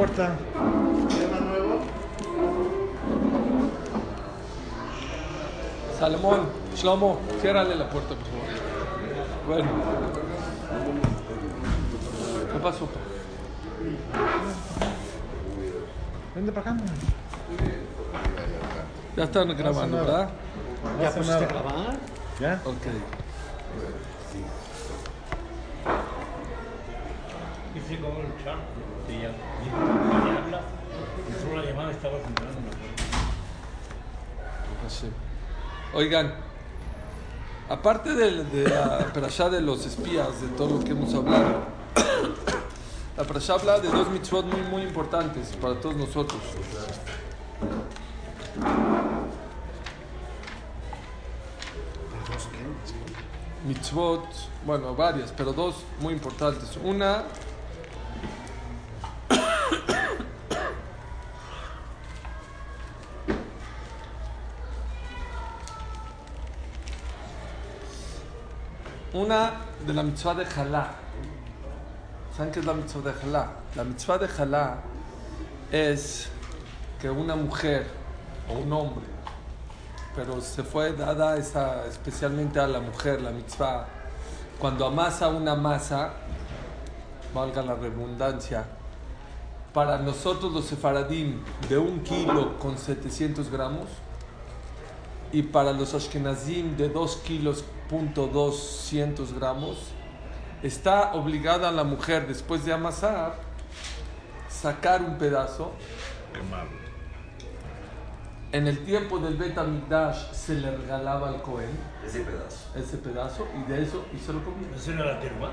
Puerta. Salomón, Shlomo, ciérrale la puerta, por favor. Bueno. ¿Qué pasó? Vente para acá. Ya están grabando. ¿verdad? ¿Ya pusiste a grabar? ¿Ya? Ok. Dice cómo luchar. Te llama. Me habla. Entró la llamada, estaba entrando. Hashem. Oigan, aparte de, de la perashá de los espías, de todo lo que hemos hablado, la perashá habla de dos mitzvot muy, muy importantes para todos nosotros. Mitzvot, bueno, varias, pero dos muy importantes. Una, una de la mitzvah de Jalá. ¿Saben qué es la mitzvah de Jalá? La mitzvah de Jalá es que una mujer o un hombre, pero se fue dada esa, especialmente a la mujer, la mitzvah, cuando amasa una masa, valga la redundancia, para nosotros los sefaradim de un kilo con 700 gramos y para los ashkenazim de 2 kilos 200 gramos, está obligada la mujer después de amasar sacar un pedazo. En el tiempo del Bet Hamikdash se le regalaba al Cohen Ese pedazo. ese pedazo y de eso y se lo comía. ¿Eso era la terma?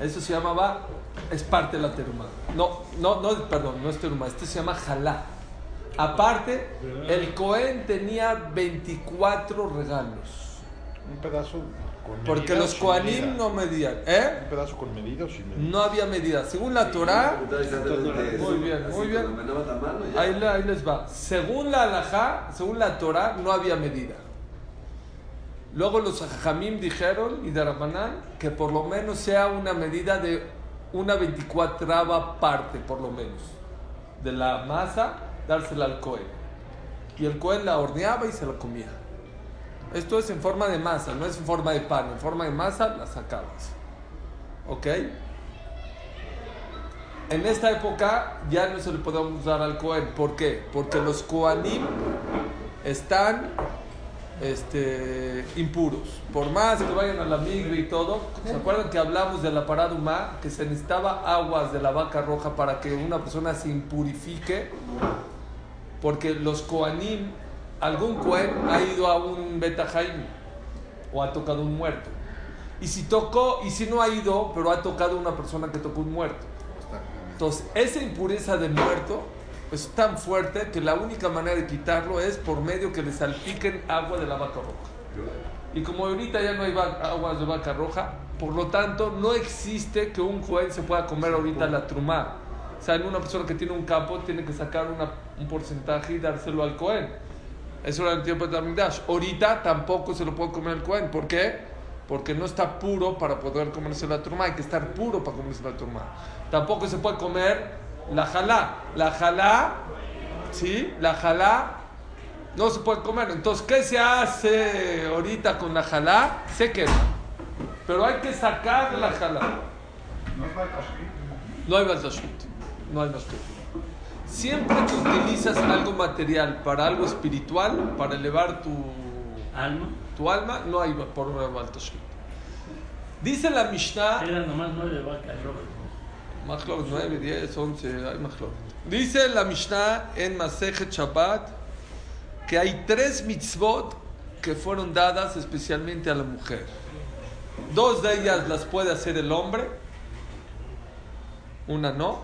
Eso se llamaba, es parte de la teruma. No, no, no, perdón, no es teruma, este se llama jalá. Aparte, el Cohen tenía 24 regalos. Un pedazo con Porque medida, los medida. no medían, ¿eh? Un pedazo con medida o sin medida. No había medida. Según la Torah, Muy bien, muy bien. ahí, le- ahí les va. Según la halajá, según la Torah, no había medida. Luego los Jamim dijeron, y de Rabanán, que por lo menos sea una medida de una 24 parte, por lo menos, de la masa, dársela al Cohen. Y el Cohen la horneaba y se la comía. Esto es en forma de masa, no es en forma de pan. En forma de masa la sacabas. ¿Ok? En esta época ya no se le podemos dar al Cohen. ¿Por qué? Porque los Kohanim están este, impuros. Por más que vayan a la y todo, ¿se acuerdan que hablamos de la parada? Que se necesitaba aguas de la vaca roja para que una persona se impurifique. Porque los Kohanim, algún Kohen ha ido a un Betajaim o ha tocado un muerto. Y si tocó, y si no ha ido, pero ha tocado una persona que tocó un muerto. Entonces, esa impureza del muerto es tan fuerte que la única manera de quitarlo es por medio que le salpiquen agua de la vaca roja. Y como ahorita ya no hay aguas de vaca roja, por lo tanto, no existe que un juez se pueda comer ahorita la trumá. O sea, en una persona que tiene un campo, tiene que sacar una- un porcentaje y dárselo al Cohen. Eso era el tiempo de Amidash. Ahorita tampoco se lo puede comer el Cohen. ¿Por qué? Porque no está puro para poder comerse la trumá. Hay que estar puro para comerse la trumá. Tampoco se puede comer la jalá. La jalá, ¿sí? La jalá no se puede comer. Entonces, ¿qué se hace ahorita con la jalá? Se quema. Pero hay que sacar la jalá. No hay baltashut. No hay baltashut. Siempre que utilizas algo material para algo espiritual, para elevar tu, Alma. tu alma, no hay por baltashut. Dice la Mishnah. Eran nomás nueve vacas rojas. Machlok 9, 10, 11, hay Machlok. Dice la Mishnah en Masejet Shabbat que hay tres mitzvot que fueron dadas especialmente a la mujer. Dos de ellas las puede hacer el hombre una no,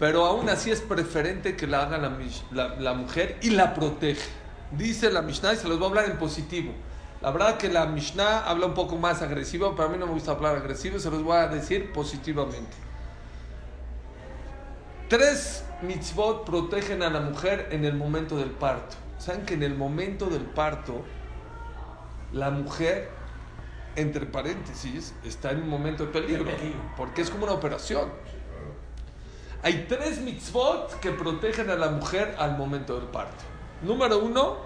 pero aún así es preferente que la haga la, la- la mujer y la protege. Dice la Mishnah y se los voy a hablar en positivo. La verdad que la Mishnah habla un poco más agresivo, pero a mí no me gusta hablar agresivo, se los voy a decir positivamente. Tres mitzvot protegen a la mujer en el momento del parto. Saben que en el momento del parto, la mujer, entre paréntesis, está en un momento De peligro. porque es como una operación. Hay tres mitzvot que protegen a la mujer al momento del parto. Número uno,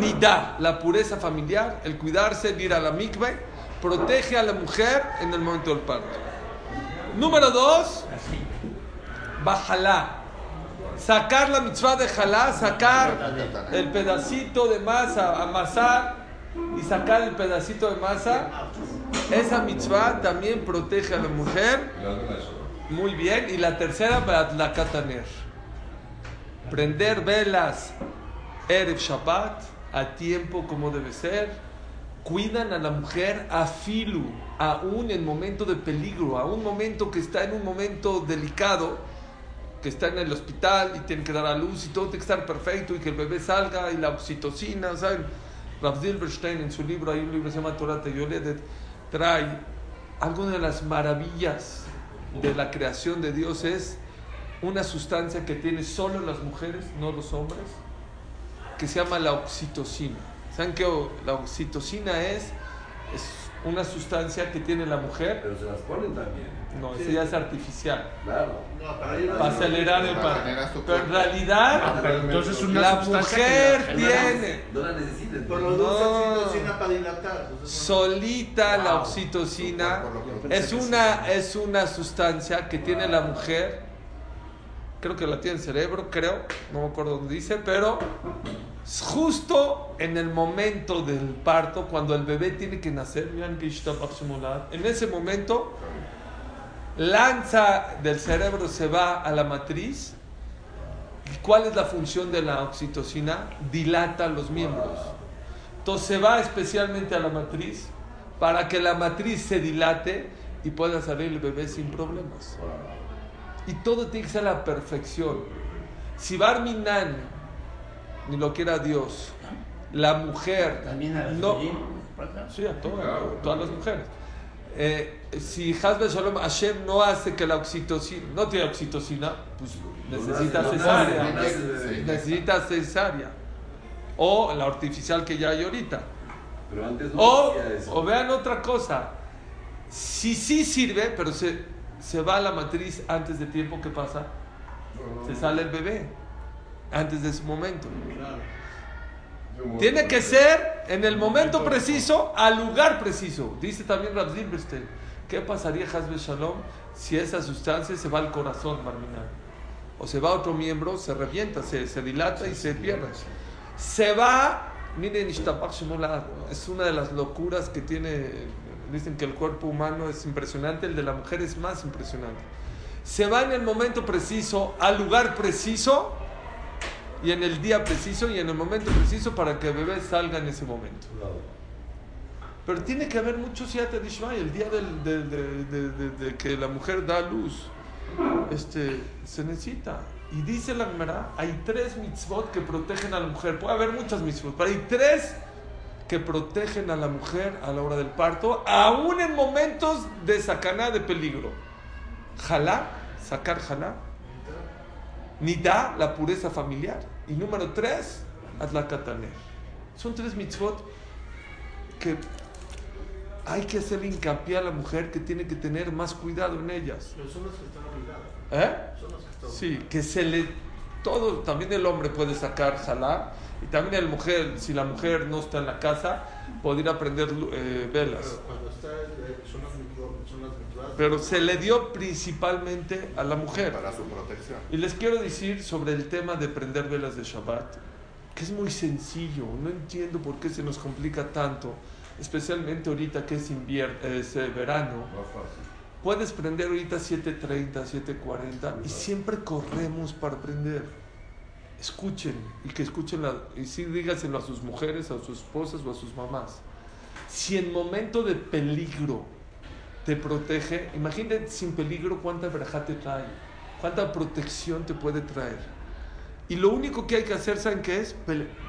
nidá, la pureza familiar, el cuidarse, el ir a la mikve, protege a la mujer en el momento del parto. Número dos, bajalá. Sacar la mitzvah de jalá, sacar el pedacito de masa, amasar y sacar el pedacito de masa. Esa mitzvah también protege a la mujer. Muy bien. Y la tercera, la kataner. Prender velas Erev Shabbat a tiempo como debe ser. Cuidan a la mujer a filu, aún en momento de peligro, a un momento que está en un momento delicado, que está en el hospital y tiene que dar a luz y todo tiene que estar perfecto y que el bebé salga y la oxitocina, ¿saben? Rav Zilberstein en su libro, hay un libro que se llama Torah Teyoledet, trae alguna de las maravillas de la creación de Dios es una sustancia que tiene solo las mujeres, no los hombres, que se llama la oxitocina. ¿Saben qué la oxitocina es? Es una sustancia que tiene la mujer. Pero se las ponen también. No, esa ya es artificial. Claro. Para acelerar el Para Pero en realidad, Pero entonces una la que mujer tiene No la necesitan. Pero No. dos oxitocina para dilatar. entonces, solita la oxitocina. Por Es una, es una sustancia que tiene la mujer. Creo que la tiene el cerebro, creo. No me acuerdo dónde dice, pero es justo en el momento del parto, cuando el bebé tiene que nacer. En ese momento, lanza del cerebro se va a la matriz. ¿Y cuál es la función de la oxitocina? Dilata los miembros. Entonces se va especialmente a la matriz para que la matriz se dilate y pueda salir el bebé sin problemas. Y todo tiene que ser a la perfección. Si Barminan, ni lo quiera Dios, la mujer También a las no. Sí, a todas las mujeres. Eh, si Hasbe Shalom Hashem no hace que la oxitocina, no tiene oxitocina, pues necesita cesárea. Necesita cesárea. O la artificial que ya hay ahorita. Pero antes no O, eso. o vean otra cosa. Si sí sirve, pero se, se va a la matriz antes de tiempo, ¿qué pasa? Se sale el bebé antes de su momento. Tiene que ser en el momento preciso, al lugar preciso. Dice también Rav Zilberstein. ¿Qué pasaría, Hasbe Shalom, si esa sustancia se va al corazón, Marminal? O se va a otro miembro, se revienta, se, se dilata y se pierde. Se va, miren, es una de las locuras que tiene. Dicen que el cuerpo humano es impresionante, el de la mujer es más impresionante. Se va en el momento preciso, al lugar preciso y en el día preciso y en el momento preciso para que el bebé salga en ese momento. Pero tiene que haber mucho siate dishmai, el día del- de, de- que la mujer da luz. Este, se necesita. Y dice la Gemara, hay tres mitzvot que protegen a la mujer. Puede haber muchas mitzvot, pero hay tres que protegen a la mujer a la hora del parto, aún en momentos de sacaná, de peligro. Jalá, sacar jalá. Nidá, la pureza familiar. Y número tres, Atlakataner. Son tres mitzvot que hay que hacerle hincapié a la mujer que tiene que tener más cuidado en ellas. Pero son las que están obligadas. ¿Eh? Son las que están Sí, que se le... Todo, también el hombre puede sacar jalá y también la mujer, si la mujer no está en la casa, podría prender eh, velas. Pero cuando está, son las son las. Pero se le dio principalmente a la mujer. Para su protección. Y les quiero decir sobre el tema de prender velas de Shabbat, que es muy sencillo, no entiendo por qué se nos complica tanto, especialmente ahorita que es, invier es eh, verano. Puedes prender ahorita 7.30, 7.40 y siempre corremos para prender. Escuchen y que escuchen, la, y sí dígaselo a sus mujeres, a sus esposas o a sus mamás. Si en momento de peligro te protege. Imagínate sin peligro cuánta verajá te trae, cuánta protección te puede traer. Y lo único que hay que hacer, ¿saben qué es?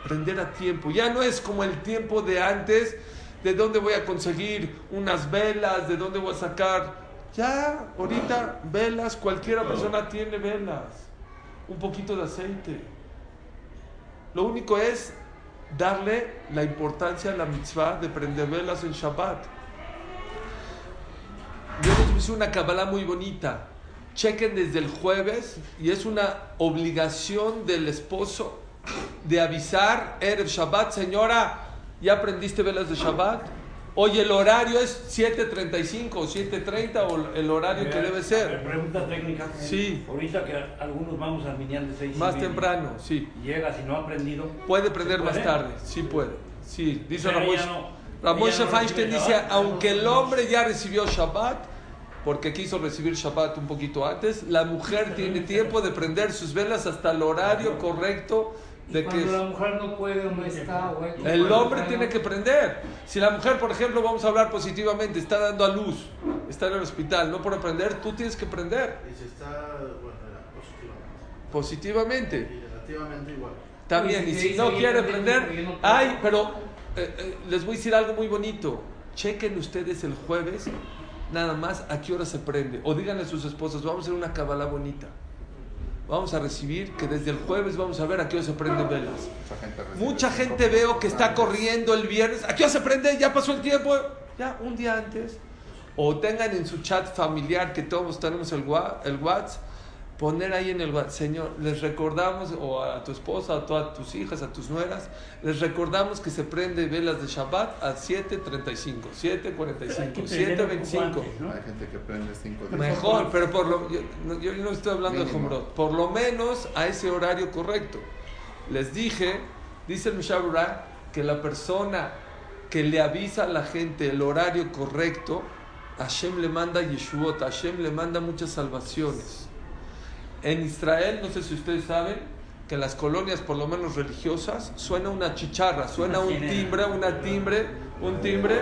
Prender a tiempo. Ya no es como el tiempo de antes, de dónde voy a conseguir unas velas, de dónde voy a sacar. Ya, ahorita, velas, cualquiera persona tiene velas. Un poquito de aceite. Lo único es darle la importancia a la mitzvah de prender velas en Shabbat. Yo les puse una kabbalah muy bonita. Chequen desde el jueves y es una obligación del esposo de avisar Erev Shabbat, señora, ¿ya aprendiste velas de Shabbat? Oye, el horario es 7.35 o 7.30 o el horario que debe ser. Pregunta técnica. Sí. Ahorita que algunos vamos al Minyan de 6 Más temprano, sí. Llega, si no ha aprendido. Puede prender ¿se más tarde, sí puede. Sí, dice Pero Ramón. no- Ramón no Feinstein dice, Shabbat. aunque el hombre ya recibió Shabbat, porque quiso recibir Shabbat un poquito antes, la mujer tiene tiempo de prender sus velas hasta el horario correcto de que Cuando la mujer no puede o no está, o el hombre tiene que prender. Si la mujer, por ejemplo, vamos a hablar positivamente, está dando a luz, está en el hospital, no puede prender, tú tienes que prender Y si está, bueno, positivamente. positivamente. Y relativamente igual. También, y Pues, si sí, no sí, quiere yo prender, también, yo no ay, pero eh, eh, les voy a decir algo muy bonito. Chequen ustedes el jueves, nada más a qué hora se prende. O díganle a sus esposas, vamos a hacer una cabala bonita. Vamos a recibir que desde el jueves vamos a ver a qué hora se prenden velas. Mucha gente Mucha gente veo que está corriendo el viernes. ¿A qué hora se prende? Ya pasó el tiempo. Ya, un día antes. O tengan en su chat familiar que todos tenemos el, el WhatsApp. Poner ahí en el Señor, les recordamos, o a tu esposa, a todas tus hijas, a tus nueras, les recordamos que se prende velas de Shabbat a 7.35, 7.45, 7.25. Hay gente que prende cinco días. Mejor, pero por lo yo, no- yo no estoy hablando de Mínimo. Jumrot, por lo menos a ese horario correcto. Les dije, dice el Mishabura, que la persona que le avisa a la gente el horario correcto, Hashem le manda Yeshuot, Hashem le manda muchas salvaciones. En Israel, no sé si ustedes saben, que en las colonias, por lo menos religiosas, suena una chicharra, suena un timbre, una timbre, un timbre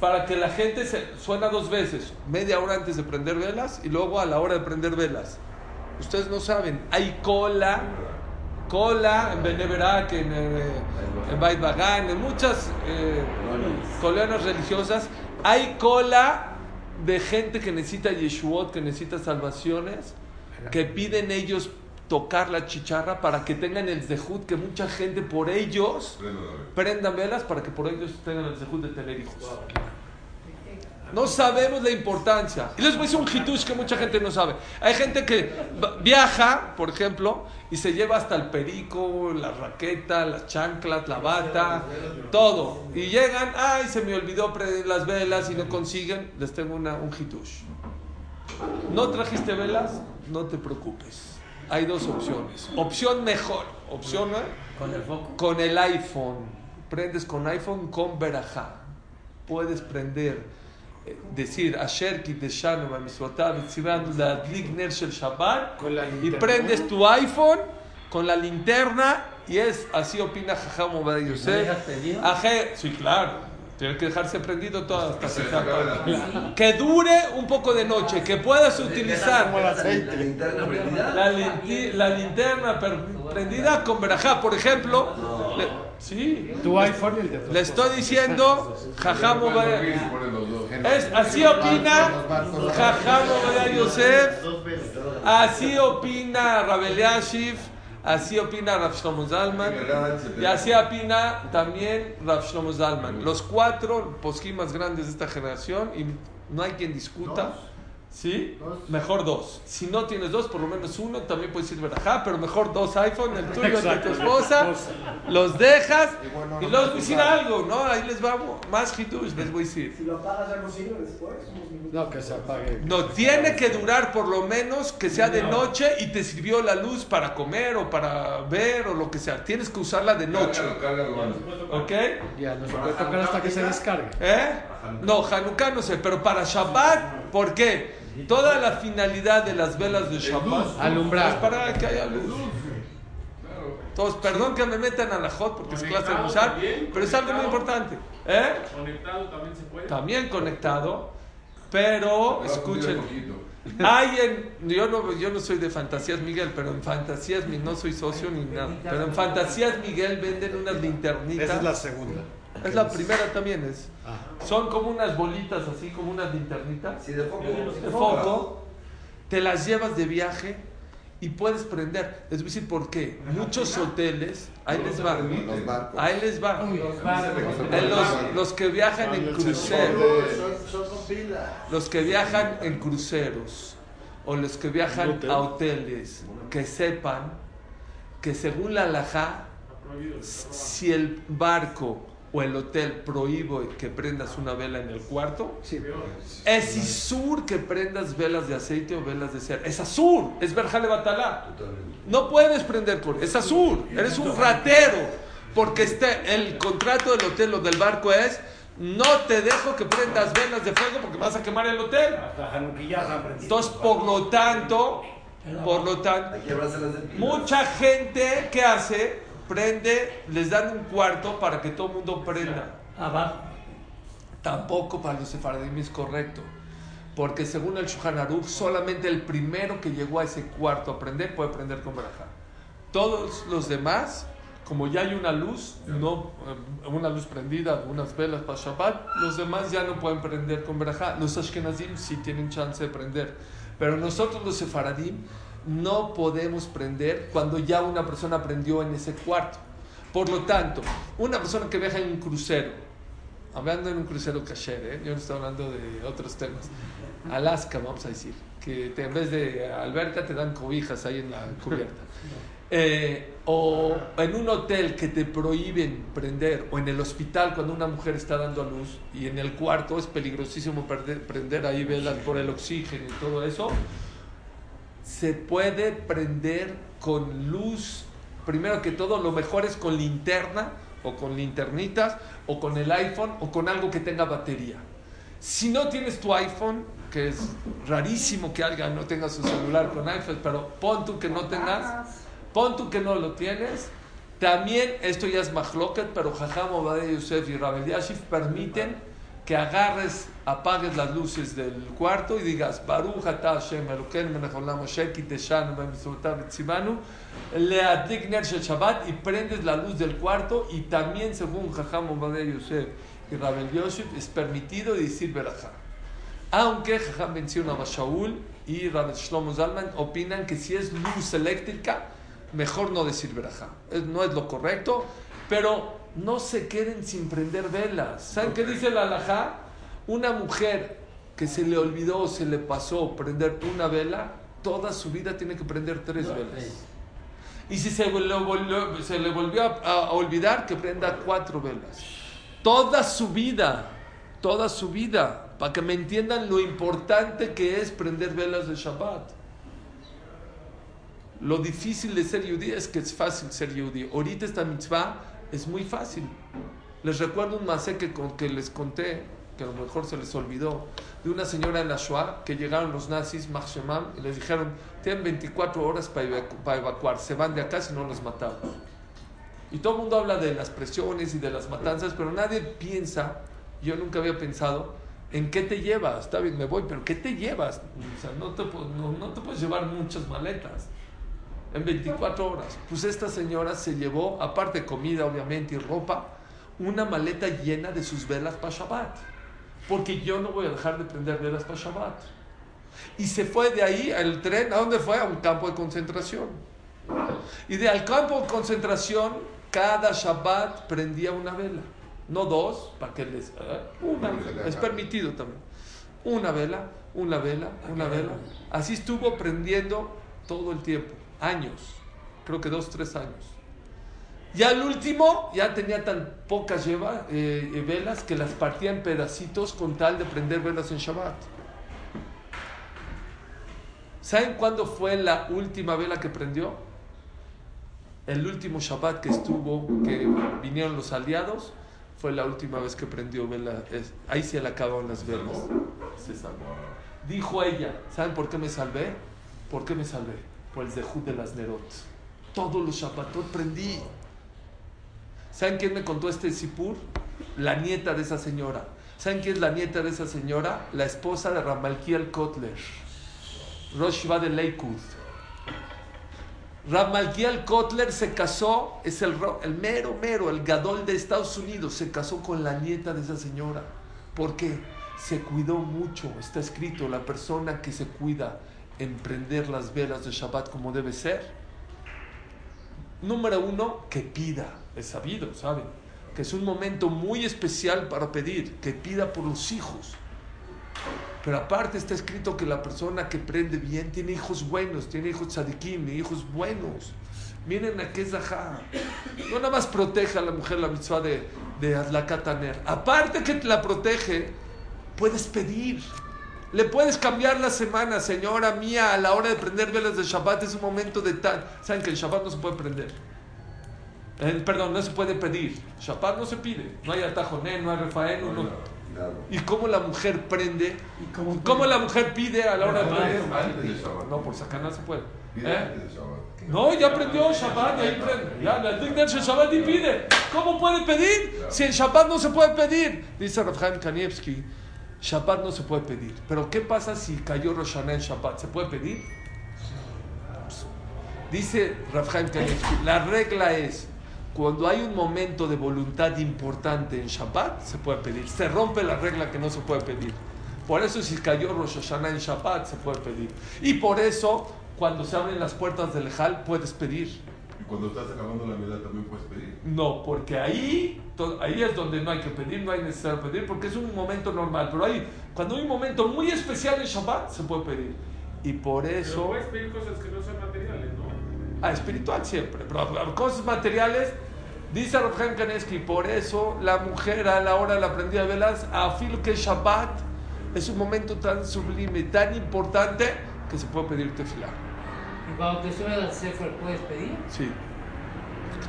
para que la gente se suena dos veces, media hora antes de prender velas y luego a la hora de prender velas. Ustedes no saben, hay cola, cola en Beneverak, en, eh, en Beit Bagán, en muchas eh, colonias religiosas, hay cola de gente que necesita Yeshuot, que necesita salvaciones, que piden ellos tocar la chicharra para que tengan el zehut, que mucha gente por ellos prendan velas para que por ellos tengan el zehut de tener hijos. No sabemos la importancia. Y les voy a decir un hitush que mucha gente no sabe. Hay gente que viaja, por ejemplo, y se lleva hasta el perico, la raqueta, las chanclas, la bata, todo. Y llegan, ay, se me olvidó prender las velas y no consiguen. Les tengo una, un hitush. ¿No trajiste velas? No te preocupes. Hay dos opciones. Opción mejor. Opción. Con el foco. con el iPhone. Prendes con iPhone con Berajá. Puedes prender, eh, decir Asher Ner Shel Shabbat la y prendes tu iPhone con la linterna y es así opina Jajam Obadiah Yosef. sí, claro. Tiene que dejarse prendido todo hasta que se acabe. Que dure un poco de noche, que puedas utilizar La linterna prendida. la, la linterna per- prendida con verajá, por ejemplo. le- sí, Tu iPhone y el de le estoy diciendo, Jajam Obadiah- Es, así opina Jajam Obadiah Yosef, así opina Rabel Yashiv, así opina Rav Shlomo Zalman, y así opina también Rav Shlomo Zalman. Los cuatro posquí más grandes de esta generación, y no hay quien discuta. ¿Sí? Mejor dos. Si no tienes dos, por lo menos uno, también puedes ir verajá, pero mejor dos iPhone, el tuyo, el de tu esposa, los dejas y voy a decir algo, ¿no? Ahí les vamos, más hitush les voy a decir. Si lo apagas ya no sirve después. No, que se apague. No, tiene que durar por lo menos que sea de noche y te sirvió la luz para comer o para ver o lo que sea. Tienes que usarla de noche. ¿Ok? Ya, no se puede tocar hasta que se descargue. ¿Eh? No, Hanukkah no sé, pero para Shabbat, ¿por qué? Toda la finalidad de las velas de Shabbat Alumbrar. es para que haya luz. Entonces, perdón que me metan a la hot porque es clase de usar, pero es algo muy importante. ¿Eh? Conectado también se puede. También conectado. Pero, escuchen, hay en, yo no, yo no soy de Fantasías Miguel, pero en Fantasías Mi- no soy socio ni nada. Pero en Fantasías Miguel venden unas linternitas. Esa es la segunda. Es la primera también es. Ah. Son como unas bolitas así, como unas linternitas Sí, de foco. de foco. Te las llevas de viaje y puedes prender. Les voy a decir por qué. Muchos hoteles, ahí les va. Ahí les va. Los los, los que viajan en cruceros, los que viajan en cruceros o los que viajan a hoteles, que sepan que según la alajá, si el barco o el hotel prohíbe que prendas una vela en el cuarto, Sí. es isur que prendas velas de aceite o velas de cera. Es azur, es verjale batalá. No puedes prender con es azul, eres un ratero, porque este, el contrato del hotel o del barco es no te dejo que prendas velas de fuego porque vas a quemar el hotel. Entonces, por lo tanto, por lo tanto, mucha gente que hace prende, les dan un cuarto para que todo el mundo prenda. Abajo. Tampoco para los sefaradim es correcto. Porque según el Shulchan Aruch, solamente el primero que llegó a ese cuarto a prender puede prender con verajá. Todos los demás, como ya hay una luz, no, eh, una luz prendida, unas velas para Shabbat, los demás ya no pueden prender con verajá. Los Ashkenazim sí tienen chance de prender. Pero nosotros los sefaradim no podemos prender cuando ya una persona prendió en ese cuarto. Por lo tanto, una persona que viaja en un crucero, hablando en un crucero kasher, ¿eh? yo no estoy hablando de otros temas. Alaska, vamos a decir, que te- en vez de alberca te dan cobijas ahí en la cubierta. Eh, o en un hotel que te prohíben prender, o en el hospital cuando una mujer está dando a luz y en el cuarto es peligrosísimo perder- prender ahí velas por el oxígeno y todo eso, se puede prender con luz. Primero que todo, lo mejor es con linterna o con linternitas o con el iPhone o con algo que tenga batería. Si no tienes tu iPhone, que es rarísimo que alguien no tenga su celular con iPhone, pero pon tú que no tengas, pon tú que no lo tienes. También esto ya es mahloket, pero Jajam Obadiah Yosef y Rabel permiten que agarres, apagues las luces del cuarto y digas Baruch atah Hashem Elokeinu melech kiteshanu b'mitzvotav le'adlik ner Shabbat y prendes la luz del cuarto y también según Jajam Obadiah Yosef y Rabel Yosef es permitido decir Berajá. Aunque Jajam menciona a Shaul y Rabel Shlomo Zalman opinan que si es luz eléctrica mejor no decir Berajá. No es lo correcto, pero no se queden sin prender velas. ¿Saben qué dice la alajá? Una mujer que se le olvidó o se le pasó prender una vela, toda su vida tiene que prender tres velas. Y si se le volvió, se le volvió a, a olvidar, que prenda cuatro velas. Toda su vida, toda su vida, para que me entiendan lo importante que es prender velas de Shabbat. Lo difícil de ser judí es que es fácil ser judí. Ahorita esta mitzvah es muy fácil. Les recuerdo un masé que, que les conté, que a lo mejor se les olvidó, de una señora en la Shoah que llegaron los nazis, Machshemam, y les dijeron, tienen 24 horas para, evacu- para evacuar, se van de acá si no los matamos. Y todo el mundo habla de las presiones y de las matanzas, pero nadie piensa, yo nunca había pensado, ¿en qué te llevas? Está bien, me voy, pero ¿qué te llevas? No te puedes llevar muchas maletas en 24 horas. Pues esta señora se llevó, aparte de comida obviamente y ropa, una maleta llena de sus velas para Shabbat. Porque yo no voy a dejar de prender velas para Shabbat. Y se fue de ahí al tren, ¿a dónde fue? A un campo de concentración. Y de al campo de concentración, cada Shabbat prendía una vela. No dos, para que les... ¿eh? Una, es permitido también. Una vela, una vela, una vela. Así estuvo prendiendo todo el tiempo, años, creo que dos, tres años. Y al último ya tenía tan pocas lleva, eh, velas que las partía en pedacitos con tal de prender velas en Shabbat. ¿Saben cuándo fue la última vela que prendió? El último Shabbat que estuvo, que vinieron los aliados, fue la última vez que prendió vela. Ahí se le acabaron las velas. Se salvó. Dijo ella, ¿saben por qué me salvé? ¿Por qué me salvé? Por el zehut de las Nerot. Todos los Shabbatot prendí. ¿Saben quién me contó este Sipur? La nieta de esa señora. ¿Saben quién es la nieta de esa señora? La esposa de Ramalkiel Kotler, Rosh de Lakewood. Ramalkiel Kotler se casó, es el, el mero, mero, el gadol de Estados Unidos, se casó con la nieta de esa señora. ¿Por qué? Se cuidó mucho, está escrito, la persona que se cuida en prender las velas de Shabbat como debe ser. Número uno, que pida, es sabido, ¿saben? Que es un momento muy especial para pedir, que pida por los hijos. Pero aparte está escrito que la persona que prende bien tiene hijos buenos, tiene hijos tzadikim, hijos buenos. Miren a qué ajá. No nada más protege a la mujer la mitzvah de, de Adlakataner. Aparte que te la protege, puedes pedir. Le puedes cambiar la semana, señora mía, a la hora de prender velas de Shabbat es un momento de tal. Saben que el Shabbat no se puede prender. Eh, perdón, no se puede pedir. Shabbat no se pide. No hay atajoné, no hay refaeno, no. ¿Y cómo la mujer prende? ¿Y cómo ¿Cómo la mujer pide a la hora de Shabbat. No, por sacar se puede. ¿Eh? No, ya aprendió Shabbat, y ahí prende. Ya, la del Shabbat y pide. ¿Cómo puede pedir? Si en Shabbat no se puede pedir. Dice Rav Chaim Kanievski, Shabbat no se puede pedir. Pero ¿qué pasa si cayó Rosh Hashanah en Shabbat? ¿Se puede pedir? Dice Rav Chaim Kanievski, la regla es, cuando hay un momento de voluntad importante en Shabbat, se puede pedir. Se rompe la regla que no se puede pedir. Por eso si cayó Rosh Hashanah en Shabbat, se puede pedir. Y por eso, cuando se abren las puertas del Hal, puedes pedir. Y cuando estás acabando la vida también puedes pedir. No, porque ahí, ahí es donde no hay que pedir, no hay necesidad de pedir, porque es un momento normal. Pero ahí, cuando hay un momento muy especial en Shabbat, se puede pedir. Y por Pero eso... puedes pedir cosas que no son materiales, ¿no? Ah, espiritual siempre, pero pero cosas materiales, dice Rav Chaim Kanievski, por eso la mujer a la hora de la prendida de velas, a filo que Shabbat es un momento tan sublime, tan importante, que se puede pedir tefilá. Y cuando te subes al Sefer, ¿puedes pedir? Sí.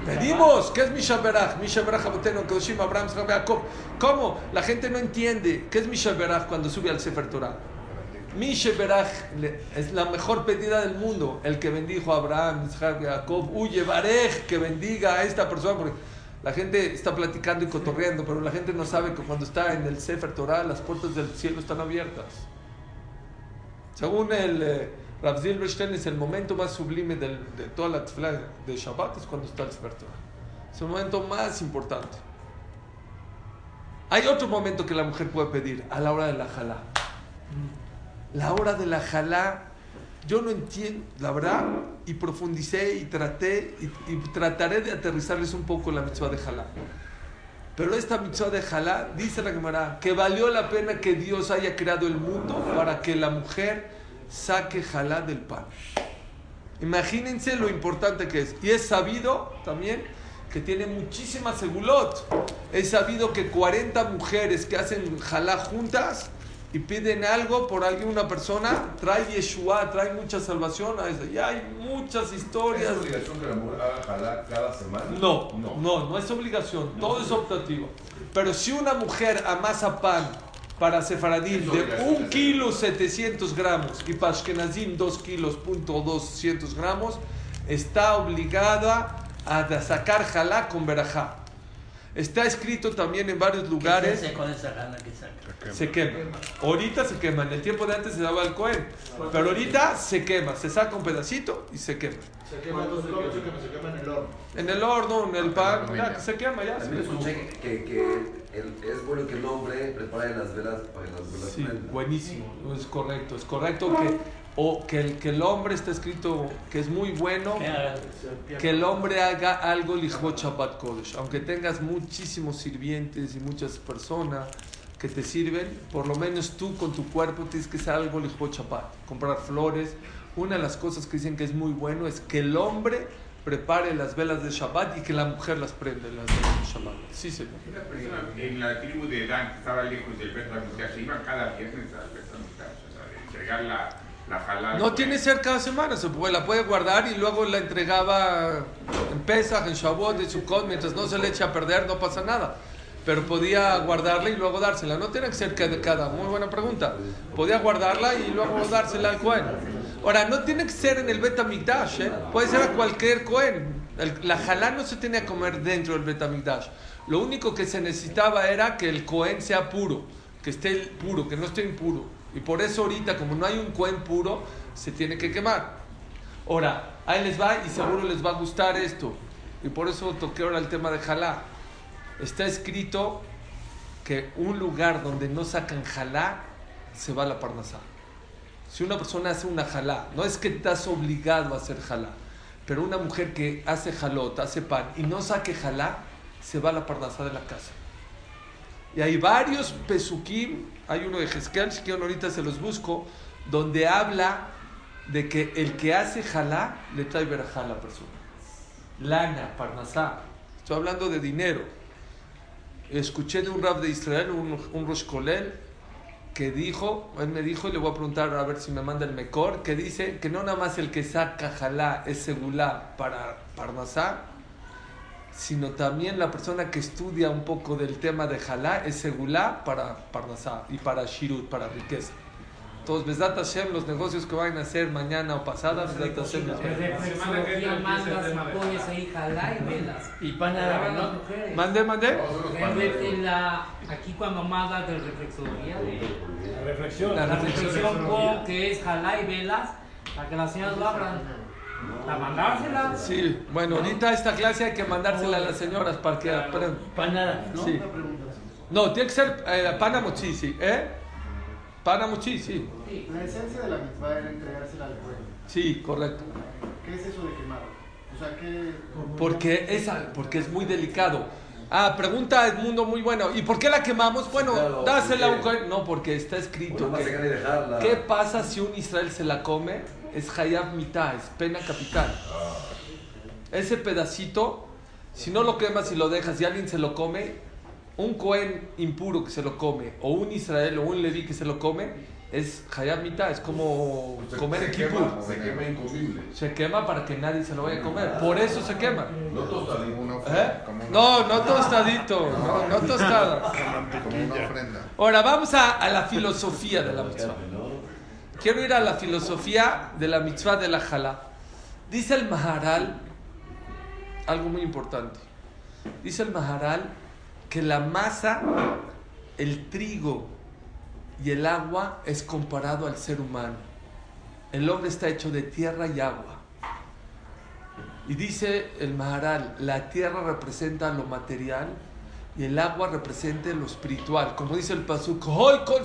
Pedimos, ¿qué es Misha Berach? Misha Berach Aboteno, Kedoshim, Abraham, Jacob. ¿Cómo? La gente no entiende. ¿Qué es Misha Berach cuando sube al Sefer Torah? Misha Berach le- es la mejor pedida del mundo. El que bendijo a Abraham, Jacob. Huye, Barej, que bendiga a esta persona. Porque la gente está platicando y cotorreando, pero la gente no sabe que cuando está en el Sefer Torah, las puertas del cielo están abiertas. Según el eh, Rav Zilberstein, es el momento más sublime de toda la tefilá de Shabbat, es cuando está el Torah. Es el momento más importante. Hay otro momento que la mujer puede pedir, a la hora de la jalá. La hora de la jalá, yo no entiendo, la verdad, y profundicé y traté, y, y trataré de aterrizarles un poco la mitzvah de jalá. Pero esta mitzvah de Jalá, dice la Gemara, que valió la pena que Dios haya creado el mundo para que la mujer saque Jalá del pan. Imagínense lo importante que es. Y es sabido también que tiene muchísima segulot. Es sabido que 40 mujeres que hacen Jalá juntas y piden algo por alguna persona, trae Yeshua, trae mucha salvación. Ya hay muchas ¿Es historias. obligación que la mujer haga jalá cada semana? No, no, no, es obligación, todo es optativo. Pero si una mujer amasa pan para Sefaradim Es de obligación 1 de kilo 700 gramos y para Ashkenazim 2 kilos punto 200 gramos, está obligada a sacar jalá con verajá. Está escrito también en varios lugares. ¿Qué se con esa lana que saca? Se quema. Ahorita se quema. En el tiempo de antes se daba al Cohen. Pero ahorita se quema. Se saca un pedacito y se quema. Se quema, entonces, ¿cómo se quema? Se quema en el horno. En el horno, en el pan, ya, se quema ya. También escuché que, que el- es bueno que el hombre prepare las velas para que las velas Sí, prendan. buenísimo, es correcto, es correcto que, o que, el, que el hombre está escrito que es muy bueno, que el hombre haga algo lijot Shabbat Kodesh, aunque tengas muchísimos sirvientes y muchas personas que te sirven, por lo menos tú con tu cuerpo tienes que hacer algo lijot Shabbat, comprar flores. Una de las cosas que dicen que es muy bueno es que el hombre prepare las velas de Shabbat y que la mujer las prende las velas de Shabbat. Sí, señor. Una persona en la tribu de Dan que estaba lejos del Bet Hamikdash, se iban cada viernes al Bet Hamikdash, o sea, de entregar la, la halal. No tiene que ser cada semana, se puede, la puede guardar y luego la entregaba en Pesach, en Shavuot, en Sukkot, mientras no se le eche a perder, no pasa nada. Pero podía guardarla y luego dársela. No tiene que ser cada, cada. Muy buena pregunta. Podía guardarla y luego dársela al Cohen. Ahora, no tiene que ser en el Bet HaMikdash, ¿eh? puede ser a cualquier Cohen. La jalá no se tenía que comer dentro del Betamigdash. Lo único que se necesitaba era que el Cohen sea puro, que esté puro, que no esté impuro. Y por eso ahorita, como no hay un Cohen puro, se tiene que quemar. Ahora, ahí les va y seguro les va a gustar esto. Y por eso toqué ahora el tema de jalá. Está escrito que un lugar donde no sacan jalá, se va a la parnasá. Si una persona hace una jalá, no es que estás obligado a hacer jalá, pero una mujer que hace jalot, hace pan y no saque jalá, se va a la parnasá de la casa. Y hay varios pesukim, hay uno de si quieren ahorita se los busco, donde habla de que el que hace jalá le trae verajá a la persona. Lana, parnasá. Estoy hablando de dinero. Escuché de un rab de Israel, un, un Rosh Kolel, que dijo, él me dijo, y le voy a preguntar a ver si me manda el mejor, que dice que no nada más el que saca jalá es segulá para parnasá, sino también la persona que estudia un poco del tema de jalá es segulá para parnasá y para shirut, para riqueza. Entonces, Besdat Hashem, los negocios que vayan a hacer mañana o pasada, Besdat Hashem. a- Reflexología, jalá y velas. Y pan árabe, Para las mujeres. Mande, mande. La, aquí cuando mandas de reflexología, de La reflexión. La la reflexión. que es jalá y velas, para que las señoras lo abran. Para mandárselas. Sí, bueno, ahorita esta clase hay que mandársela a las señoras para que aprendan. Pan árabe, ¿no? Sí. No, tiene que ser eh, pana mochi, sí. ¿Eh? Pana mochi, sí. La esencia de la mitzvah era entregársela al pueblo. Sí, correcto. ¿Qué es eso de quemar? O sea, ¿qué...? Porque es, porque es muy delicado. Ah, pregunta Edmundo muy bueno. ¿Y por qué la quemamos? Bueno, Claro, dásela a un. No, porque está escrito. Que-. ¿Qué pasa si un Israel se la come? Es Hayab mitad, es pena capital. Ese pedacito, si no lo quemas y lo dejas y alguien se lo come, un Cohen impuro que se lo come, o un Israel o un Leví que se lo come, es Hayab mitad, es como Se- comer se en quema, Kippur. Se quema incomible. Se quema para que nadie se lo vaya a comer. Por eso se quema. No tostadito. ¿Eh? No, no tostadito, no, no tostada. como una ofrenda. Ahora vamos a, a la filosofía de la mitzvah. Quiero ir a la filosofía de la mitzvah de la jalá. Dice el Maharal algo muy importante. Dice el Maharal que la masa, el trigo y el agua es comparado al ser humano. El hombre está hecho de tierra y agua. Y dice el Maharal, la tierra representa lo material y el agua representa lo espiritual. Como dice el Pasuk, hoy con.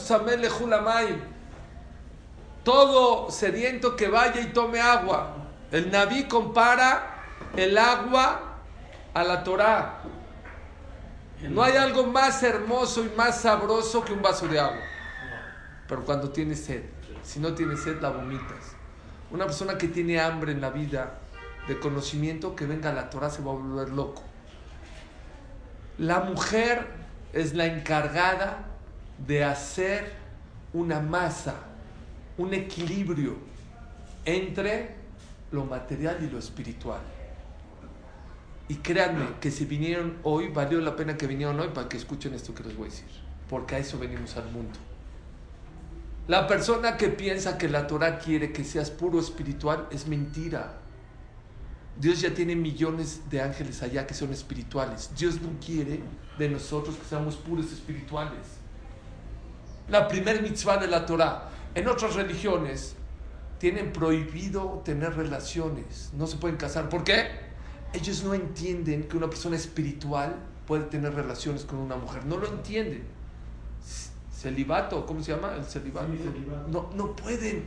Todo sediento que vaya y tome agua. El Naví compara el agua a la Torah. No hay algo más hermoso y más sabroso que un vaso de agua. Pero cuando tienes sed, si no tienes sed, la vomitas. Una persona que tiene hambre en la vida de conocimiento, que venga a la Torah, se va a volver loco. La mujer es la encargada de hacer una masa, un equilibrio entre lo material y lo espiritual. Y créanme que si vinieron hoy, valió la pena que vinieron hoy para que escuchen esto que les voy a decir. Porque a eso venimos al mundo. La persona que piensa que la Torah quiere que seas puro espiritual es mentira. Dios ya tiene millones de ángeles allá que son espirituales. Dios no quiere de nosotros que seamos puros espirituales. La primer mitzvah de la Torah. En otras religiones tienen prohibido tener relaciones. No se pueden casar. ¿Por qué? Ellos no entienden que una persona espiritual puede tener relaciones con una mujer. No lo entienden. Celibato, ¿cómo se llama? El celibato. No, no pueden.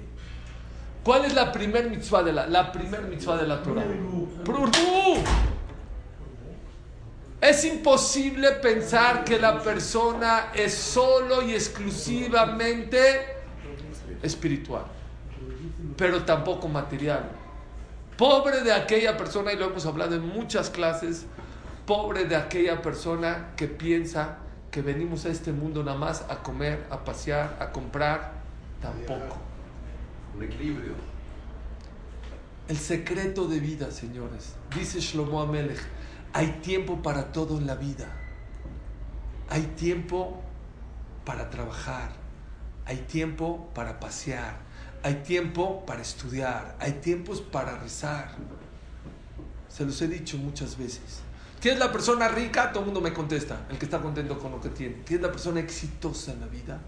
¿Cuál es la primer mitzvah de la, la primer mitzvah de la Torah? Prurú. Es imposible pensar que la persona es solo y exclusivamente espiritual, pero tampoco material. Pobre de aquella persona, y lo hemos hablado en muchas clases, pobre de aquella persona que piensa que venimos a este mundo nada más a comer, a pasear, a comprar, tampoco. Un equilibrio. El secreto de vida, señores. Dice Shlomo Amelech, hay tiempo para todo en la vida. Hay tiempo para trabajar. Hay tiempo para pasear. Hay tiempo para estudiar. Hay tiempos para rezar. Se los he dicho muchas veces. ¿Quién es la persona rica? Todo el mundo me contesta. El que está contento con lo que tiene. ¿Quién es la persona exitosa en la vida?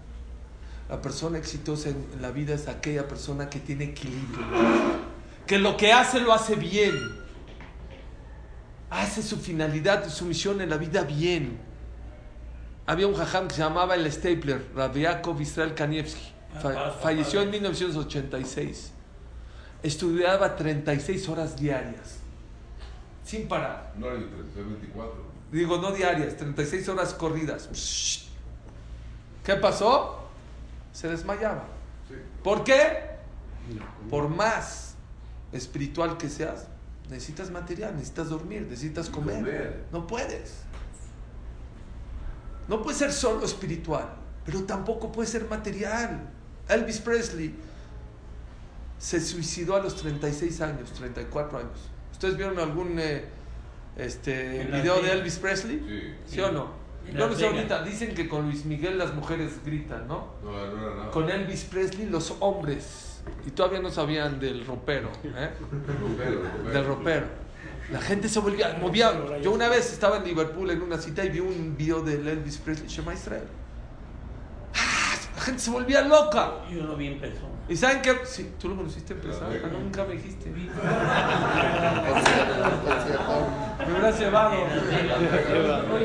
La persona exitosa en la vida es aquella persona que tiene equilibrio. Que lo que hace lo hace bien. Hace su finalidad y su misión en la vida bien. Había un jajam que se llamaba el Stapler, Rabbi Yaakov Israel Kanievski. Fa- falleció en 1986. Estudiaba 36 horas diarias. Sin parar. No, el 24. Digo, no diarias, 36 horas corridas. ¿Qué pasó? Se desmayaba. Sí. ¿Por qué? Por más espiritual que seas, necesitas material, necesitas dormir, necesitas comer. Comer. No puedes. No puede ser solo espiritual, pero tampoco puede ser material. Elvis Presley se suicidó a los 36 años, 34 años. ¿Ustedes vieron algún eh, este, video de. Elvis Presley? Sí. ¿Sí o no? No Las sé ahorita, dicen que con Luis Miguel las mujeres gritan, ¿no? No, no nada. Con Elvis Presley los hombres. Y todavía no sabían del ropero, ¿eh? Ropero, ropero. Del ropero. La gente se volvía, movía. Yo una vez estaba en Liverpool en una cita y vi un video de Elvis Presley, Shema Israel. Se volvía loca. Yo lo vi en persona. ¿Y saben qué? Sí, tú lo conociste en persona. Ah, nunca me dijiste. Me hubieras llevado.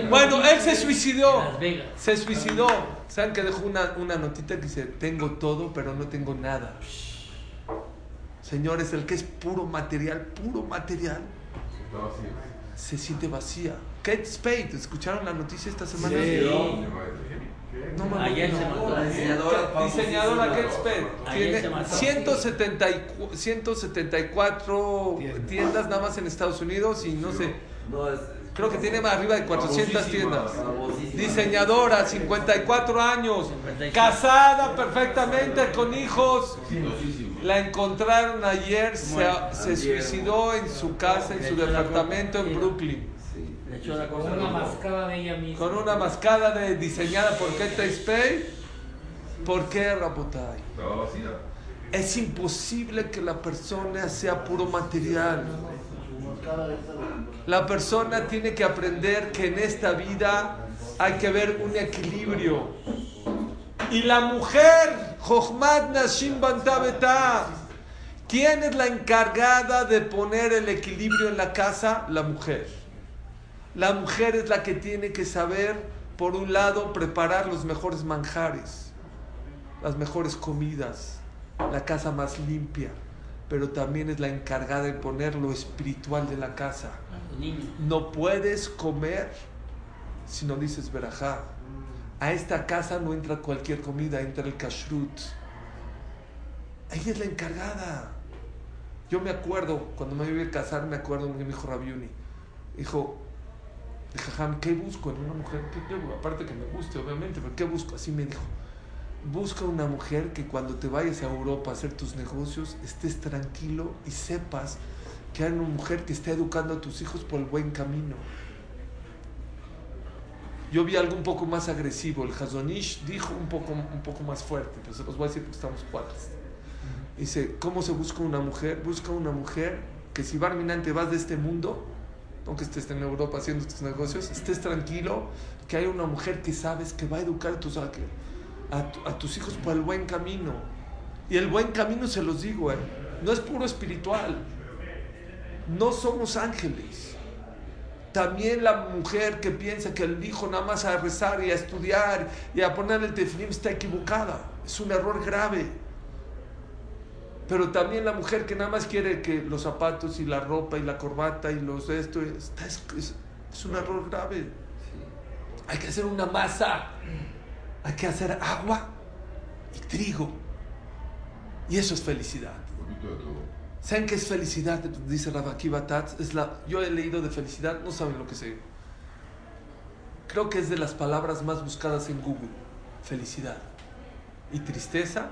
Bueno, él se suicidó. En Las Vegas. Se suicidó. ¿Saben que dejó una, una notita que dice, tengo todo, pero no tengo nada? Señores, el que es puro material, puro material, se siente vacía. Kate Spade, ¿escucharon la noticia esta semana? Sí. No me Ayer se acuerdo. mató. La diseñadora Diseñadora Ayer tiene se mató. 174, 174 tiendas nada más en Estados Unidos y no sé, No, es. creo que tiene más arriba de 400 tiendas. Diseñadora, 54 años, 55. casada perfectamente con hijos. La encontraron ayer, se, se suicidó en su casa, en su departamento en Brooklyn, Con una mascada de ella misma. con una mascada de, diseñada por Kate Spade. ¿Por qué, Rabotai? Estaba vacía. Es imposible que la persona sea puro material. La persona tiene que aprender que en esta vida hay que ver un equilibrio. Y la mujer, Jochmat Nashim Bantabeta, ¿quién es la encargada de poner el equilibrio en la casa? La mujer. La mujer es la que tiene que saber, por un lado, preparar los mejores manjares, las mejores comidas, la casa más limpia, pero también es la encargada de poner lo espiritual de la casa. No puedes comer si no dices verajá. A esta casa no entra cualquier comida, entra el kashrut. Ella es la encargada. Yo me acuerdo, cuando me iba a casar, me acuerdo que me dijo Rabiuni. Dijo, Jajam, ¿qué busco en una mujer? ¿Qué- qué- aparte que me guste, obviamente, pero ¿qué busco? Así me dijo. Busca una mujer que cuando te vayas a Europa a hacer tus negocios estés tranquilo y sepas que hay una mujer que está educando a tus hijos por el buen camino. Yo vi algo un poco más agresivo. El Hazonish dijo un poco, un poco más fuerte, pero se los voy a decir porque estamos cuadras. Dice, ¿cómo se busca una mujer? Busca una mujer que si Barminan te vas de este mundo, aunque estés en Europa haciendo tus negocios, estés tranquilo, que hay una mujer que sabes que va a educar a tus, hijos por el buen camino. Y el buen camino se los digo, eh, no es puro espiritual. No somos ángeles. También la mujer que piensa que el hijo nada más a rezar y a estudiar y a ponerle el está equivocada. Es un error grave. Pero también la mujer que nada más quiere que los zapatos y la ropa y la corbata y los esto, está- es, es- es un error grave. Hay que hacer una masa. Hay que hacer agua y trigo. Y eso es felicidad. ¿Saben qué es felicidad? Dice Rabaki Batat. Es la, yo he leído de felicidad, no saben lo que sé. Creo que es de las palabras más buscadas en Google. Felicidad. Y tristeza,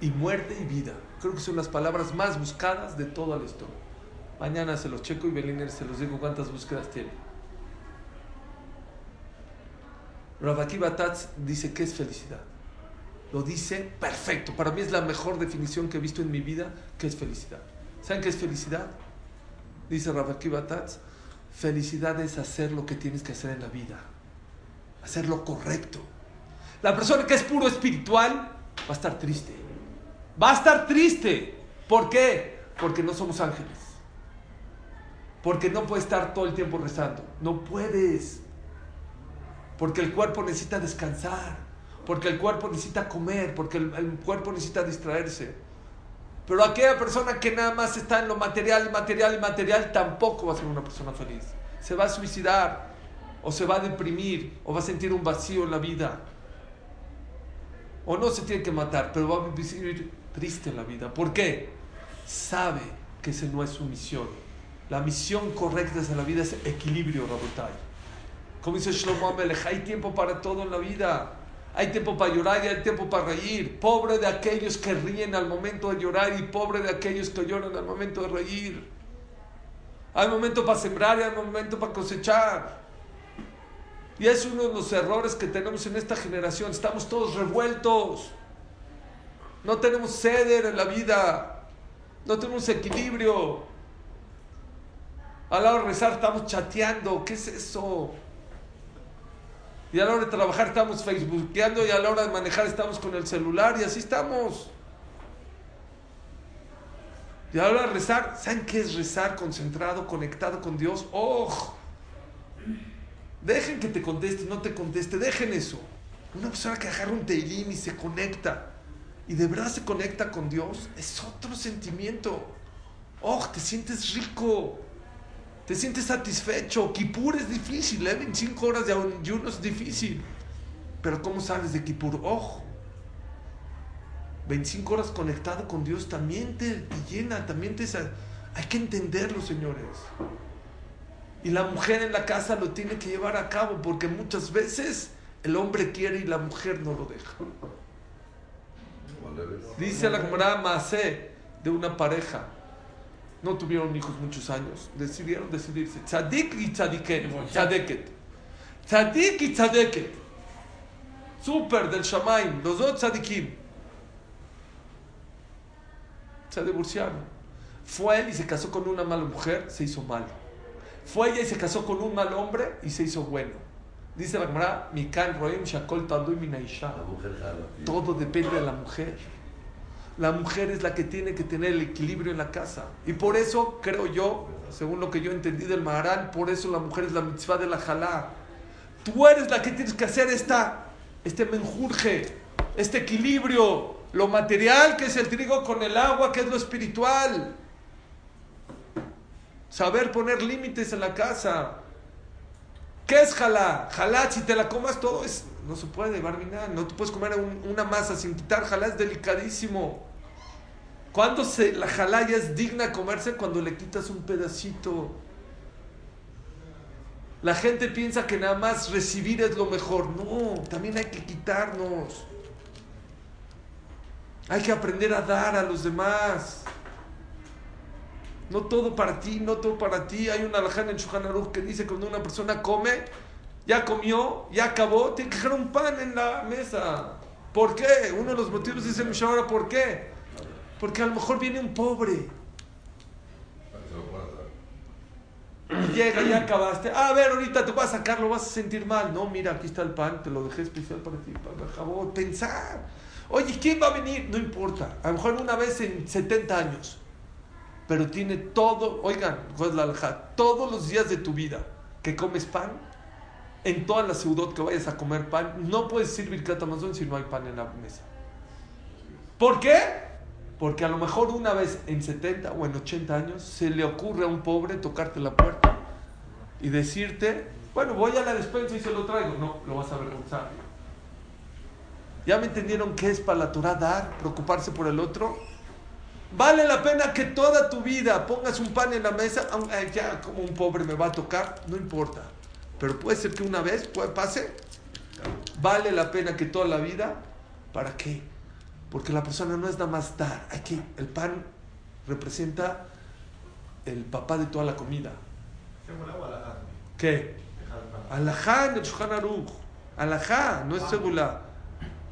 y muerte y vida. Creo que son las palabras más buscadas de toda la historia. Mañana se los checo y Beliner se los digo cuántas búsquedas tiene. Rabaki Batat dice que es felicidad. Lo dice perfecto. Para mí es la mejor definición que he visto en mi vida que es felicidad. ¿Saben qué es felicidad? Dice Rabaki Batatz, felicidad es hacer lo que tienes que hacer en la vida. Hacer lo correcto. La persona que es puro espiritual va a estar triste. Va a estar triste. ¿Por qué? Porque no somos ángeles. Porque no puedes estar todo el tiempo rezando. No puedes. Porque el cuerpo necesita descansar. Porque el cuerpo necesita comer. Porque el, cuerpo necesita distraerse. Pero aquella persona que nada más está en lo material, material material, tampoco va a ser una persona feliz. Se va a suicidar, o se va a deprimir, o va a sentir un vacío en la vida. O no se tiene que matar, pero va a vivir triste en la vida. ¿Por qué? Sabe que esa no es su misión. La misión correcta de la vida es equilibrio, Rabotai. Como dice Shlomo Amelech, hay tiempo para todo en la vida. Hay tiempo para llorar y hay tiempo para reír. Pobre de aquellos que ríen al momento de llorar y pobre de aquellos que lloran al momento de reír. Hay momento para sembrar y hay momento para cosechar. Y es uno de los errores que tenemos en esta generación. Estamos todos revueltos. No tenemos ceder en la vida. No tenemos equilibrio. A la hora de rezar estamos chateando. ¿Qué es eso? Y a la hora de trabajar estamos facebookeando y a la hora de manejar estamos con el celular y así estamos. Y a la hora de rezar, ¿saben qué es rezar concentrado, conectado con Dios? ¡Oh! Dejen que te conteste, no te conteste, dejen eso. Una persona que agarra un teilín y se conecta y de verdad se conecta con Dios, es otro sentimiento. ¡Oh! Te sientes rico. Te sientes satisfecho. Kipur es difícil, ¿eh? 25 horas de ayuno es difícil. Pero ¿cómo sales de Kipur? ¡Oh! 25 horas conectado con Dios también te, te llena, también te... Hay que entenderlo, señores. Y la mujer en la casa lo tiene que llevar a cabo porque muchas veces el hombre quiere y la mujer no lo deja. Dice la Maase de una pareja no tuvieron hijos muchos años, decidieron decidirse. Tzadik y tzadiket. Tzadeket. Tzadik y tzadeket. Super del Shamaim, los dos tzadikim. Se divorciaron. Fue él y se casó con una mala mujer, se hizo malo. Fue ella y se casó con un mal hombre y se hizo bueno. Dice la Gemara, Mikan Roem Shakol Tadui Minaisha. Todo depende de la mujer. La mujer es la que tiene que tener el equilibrio en la casa. Y por eso, creo yo, según lo que yo entendí del Maharán, por eso la mujer es la mitzvah de la jalá. Tú eres la que tienes que hacer esta, este menjurje, este equilibrio, lo material que es el trigo con el agua, que es lo espiritual. Saber poner límites en la casa. ¿Qué es jalá? Jalá, si te la comas todo es... No se puede, Barbina. No te puedes comer un, una masa sin quitar jalá, es delicadísimo. Cuando se, la jalá ya es digna comerse? Cuando le quitas un pedacito. La gente piensa que nada más recibir es lo mejor. No, también hay que quitarnos. Hay que aprender a dar a los demás. No todo para ti, no todo para ti. Hay una alajana en Shulchan que dice que cuando una persona come, ya comió, ya acabó, tiene que dejar un pan en la mesa. ¿Por qué? Uno de los motivos dice el Mishnah ¿por qué? Porque a lo mejor viene un pobre. Y llega, ya acabaste. A ver, ahorita te voy a sacar, lo vas a sentir mal. No, mira, aquí está el pan, te lo dejé especial para ti, para el jabón. Pensar. Oye, ¿quién va a venir? No importa. A lo mejor una vez en 70 años. Pero tiene todo, oigan, todos los días de tu vida que comes pan, en toda la ciudad que vayas a comer pan, no puedes decir Birkat Amazon si no hay pan en la mesa. ¿Por qué? Porque a lo mejor una vez en 70 o en 80 años se le ocurre a un pobre tocarte la puerta y decirte, bueno, voy a la despensa y se lo traigo. No, lo vas a avergonzar. ¿Ya me entendieron qué es para la Torah dar, preocuparse por el otro? Vale la pena que toda tu vida pongas un pan en la mesa, aunque ya como un pobre me va a tocar, no importa. Pero puede ser que una vez puede, pase. Vale la pena que toda la vida, ¿para qué? Porque la persona no es nada más dar. Aquí el pan representa el papá de toda la comida. ¿Qué? Alajá en el. Alajá, no es segula.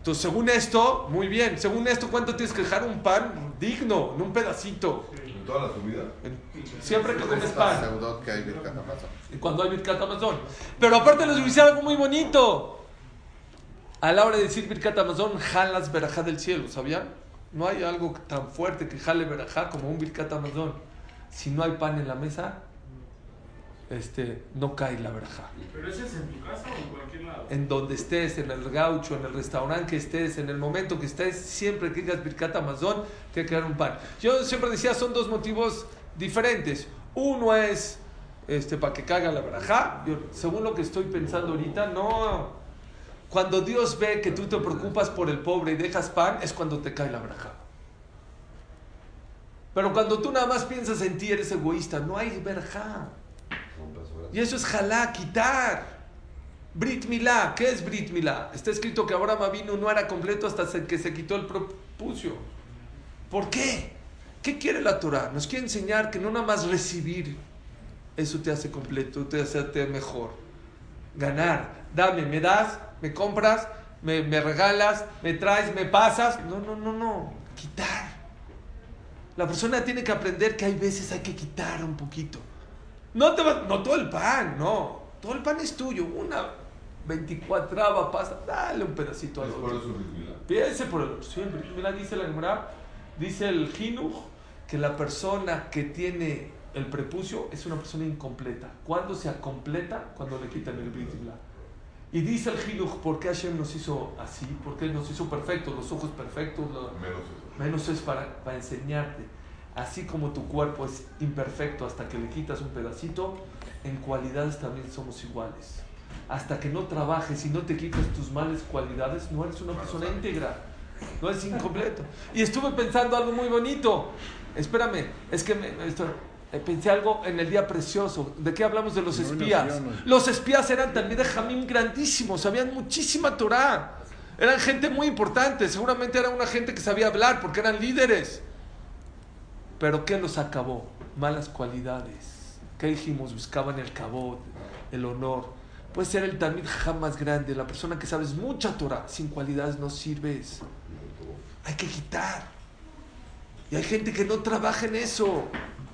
Entonces, según esto, muy bien. Según esto, ¿cuánto tienes que dejar un pan digno? En un pedacito. toda la comida? En- siempre que comes pan. Y cuando hay Birkat Amazon. Pero aparte les voy a decir algo muy bonito. A la hora de decir Birkat Amazon, jalas verajá del cielo, ¿sabían? No hay algo tan fuerte que jale verajá como un Birkat Amazon. Si no hay pan en la mesa, este, no cae la verajá. ¿Pero ese es en tu casa o en cualquier lado? En donde estés, en el gaucho, en el restaurante que estés, en el momento que estés, siempre que digas Birkat Amazon, que haber un pan. Yo siempre decía, son dos motivos diferentes. Uno es este, para que caiga la verajá. Yo, según lo que estoy pensando ahorita, no. Cuando Dios ve que tú te preocupas por el pobre y dejas pan, es cuando te cae la verajá. Pero cuando tú nada más piensas en ti, eres egoísta, no hay verajá. Y eso es jalá, quitar. Brit Milá, ¿qué es Brit Milá? Está escrito que Abraham vino no era completo hasta que se quitó el propucio. ¿Por qué? ¿Qué quiere la Torah? Nos quiere enseñar que no nada más recibir, eso te hace completo, te hace mejor. Ganar, dame, me das, me compras, me, me regalas, me traes, me pasas. No, no, no, no. Quitar. La persona tiene que aprender que hay veces hay que quitar un poquito. No, te va- no todo el pan, no. Todo el pan es tuyo. Una 24 pasta, dale un pedacito al otro. Piense por el otro. Brit Milá dice la Gemara, dice el Jinuj, que la persona que tiene el prepucio es una persona incompleta. ¿Cuándo se completa? Cuando le quitan el Brit Milá. Y dice el Jinuj, ¿por qué Hashem nos hizo así? ¿Por qué nos hizo perfectos, los ojos perfectos? Menos. Menos es para, para enseñarte. Así como tu cuerpo es imperfecto hasta que le quitas un pedacito, en cualidades también somos iguales. Hasta que no trabajes y no te quites tus malas cualidades, no eres una persona íntegra. No eres incompleto. Y estuve pensando algo muy bonito. Espérame, es que me- esto- eh, pensé algo en el día precioso. ¿De qué hablamos de los espías? Los espías eran también de Jamín grandísimos, sabían muchísima Torah. Eran gente muy importante, seguramente era una gente que sabía hablar porque eran líderes. Pero ¿qué los acabó? Malas cualidades. ¿Qué dijimos? Buscaban el cabot, el honor. Puede ser el Talmid Jajam más grande, la persona que sabes mucha Torah, sin cualidades no sirves. Hay que quitar. Y hay gente que no trabaja en eso.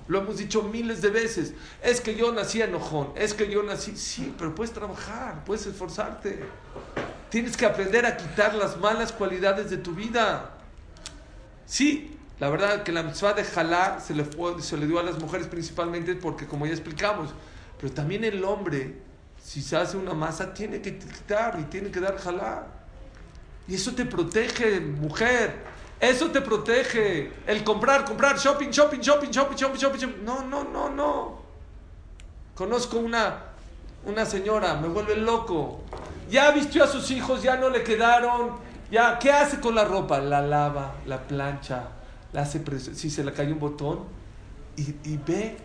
Lo hemos dicho miles de veces. Es que yo nací enojón, es que yo nací... Sí, pero puedes trabajar, puedes esforzarte. Tienes que aprender a quitar las malas cualidades de tu vida. Sí, la verdad que la mitzvah de jalá se le, fue- se le dio a las mujeres principalmente porque como ya explicamos, pero también el hombre, si se hace una masa, tiene que quitar y tiene que dar jalá. Y eso te protege, mujer. Eso te protege. El comprar, comprar, shopping, shopping, shopping, shopping, shopping, shopping. shopping. No, no, no, no. Conozco una, una señora, me vuelve loco. Ya vistió a sus hijos, ya no le quedaron. Ya, ¿qué hace con la ropa? La lava, la plancha, la hace si se le cayó un botón y, y ve,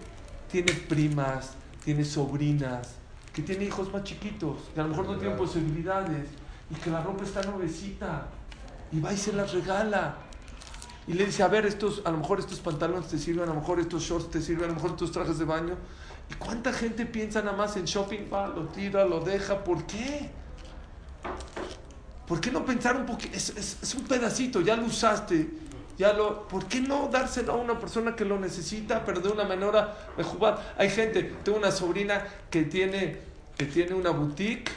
tiene primas, tiene sobrinas, que tiene hijos más chiquitos, que a lo mejor no tienen posibilidades y que la ropa está nuevecita y va y se las regala. Y le dice, a ver, estos, a lo mejor estos pantalones te sirven, a lo mejor estos shorts te sirven, a lo mejor estos trajes de baño. ¿Y cuánta gente piensa nada más en shopping? Va, lo tira, lo deja. ¿Por qué? ¿Por qué no pensar un poquito? Es- es un pedacito, ya lo usaste. Ya lo, ¿Por qué no dárselo a una persona que lo necesita, pero de una manera mejor? Hay gente, tengo una sobrina que tiene, que tiene una boutique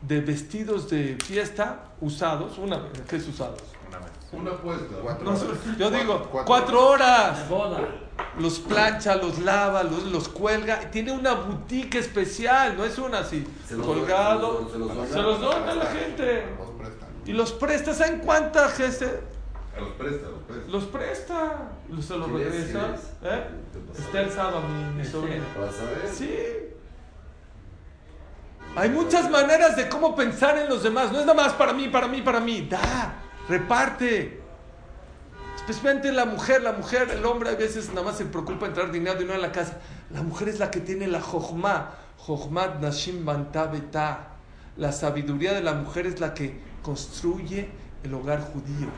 de vestidos de fiesta usados. Una, ¿Qué es usados? Una vez. Una apuesta. Cuatro No, horas. yo digo, Cuatro- cuatro horas De boda. los plancha, los lava, los, los cuelga. Tiene una boutique especial, no es una así. Se los colgado. dona, se los. Se los dona a la gente. Los prestan. Y los presta, ¿saben cuánta gente? A los presta, los presta. Los presta. los- Se los regresa. ¿Eh? Está el sábado, mi, mi sobrina. ¿Para saber? Sí. Hay muchas maneras de cómo pensar en los demás. No es nada más para mí, para mí, para mí. Da, reparte. Especialmente la mujer, la mujer, el hombre a veces nada más se preocupa en traer dinero, dinero a la casa. La mujer es la que tiene la jochma. Jochmat nashim banta beta. La sabiduría de la mujer es la que construye el hogar judío.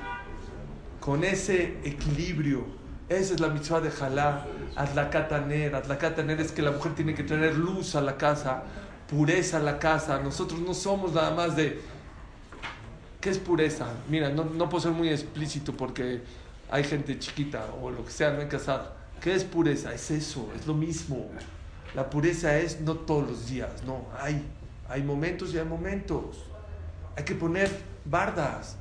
Con ese equilibrio. Esa es la mitzvah de Jalá. Adlakataner. Adlakataner es que la mujer tiene que traer luz a la casa, pureza a la casa. Nosotros no somos nada más de. ¿Qué es pureza? Mira, no, no puedo ser muy explícito porque hay gente chiquita o lo que sea, no hay casada. ¿Qué es pureza? Es eso, es lo mismo. La pureza es no todos los días, no, hay, hay momentos y hay momentos. Hay que poner bardas.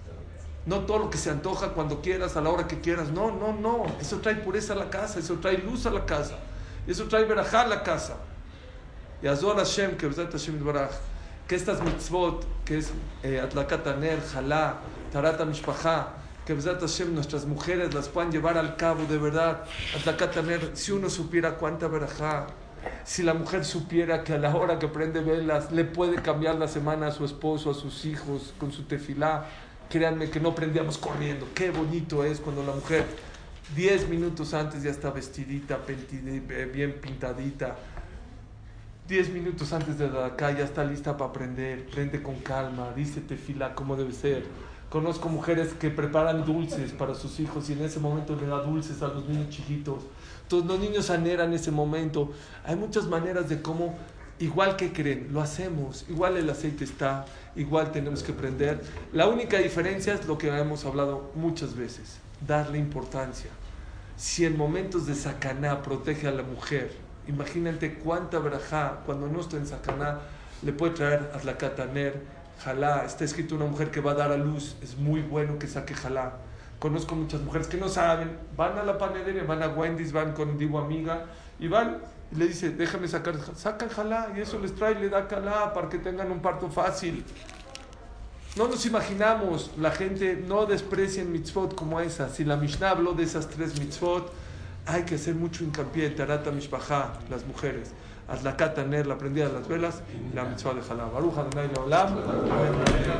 No todo lo que se antoja cuando quieras, a la hora que quieras. No, no, no. Eso trae pureza a la casa, eso trae luz a la casa, eso trae verajá a la casa. Y Azor Hashem, que Hashem Baraj, que estas mitzvot, que es eh, Atlakat Aner, Jalá, Tarata Mishpachá, que Hashem, nuestras mujeres las puedan llevar al cabo de verdad. Atlakat Aner, si uno supiera cuánta verajá, si la mujer supiera que a la hora que prende velas le puede cambiar la semana a su esposo, a sus hijos, con su tefilá, créanme que no prendíamos corriendo. Qué bonito es cuando la mujer 10 minutos antes ya está vestidita, pentidi- bien pintadita. 10 minutos antes de la acá ya está lista para aprender, prende con calma, dice tefila como debe ser. Conozco mujeres que preparan dulces para sus hijos y en ese momento le da dulces a los niños chiquitos. Todos los niños anhelan ese momento. Hay muchas maneras de cómo, igual que creen, lo hacemos. Igual el aceite está, igual tenemos que prender. La única diferencia es lo que hemos hablado muchas veces, darle importancia. Si en momentos de sacaná protege a la mujer, imagínate cuánta verajá, cuando no está en sacaná, le puede traer a la cataner, jalá. Está escrito una mujer que va a dar a luz, es muy bueno que saque jalá. Conozco muchas mujeres que no saben, van a la panadería, van a Wendy's, van con digo amiga y van le dice, déjame sacar, sacan jalá y eso les trae, le da calá para que tengan un parto fácil. No nos imaginamos, la gente no desprecia mitzvot como esa. Si la Mishnah habló de esas tres mitzvot, hay que hacer mucho hincapié en Tarata Mishpachá, las mujeres. Azlakat Taner, la prendida de las velas, y la mitzvah de Jalá. Baruch Adonai Leolam. Amén.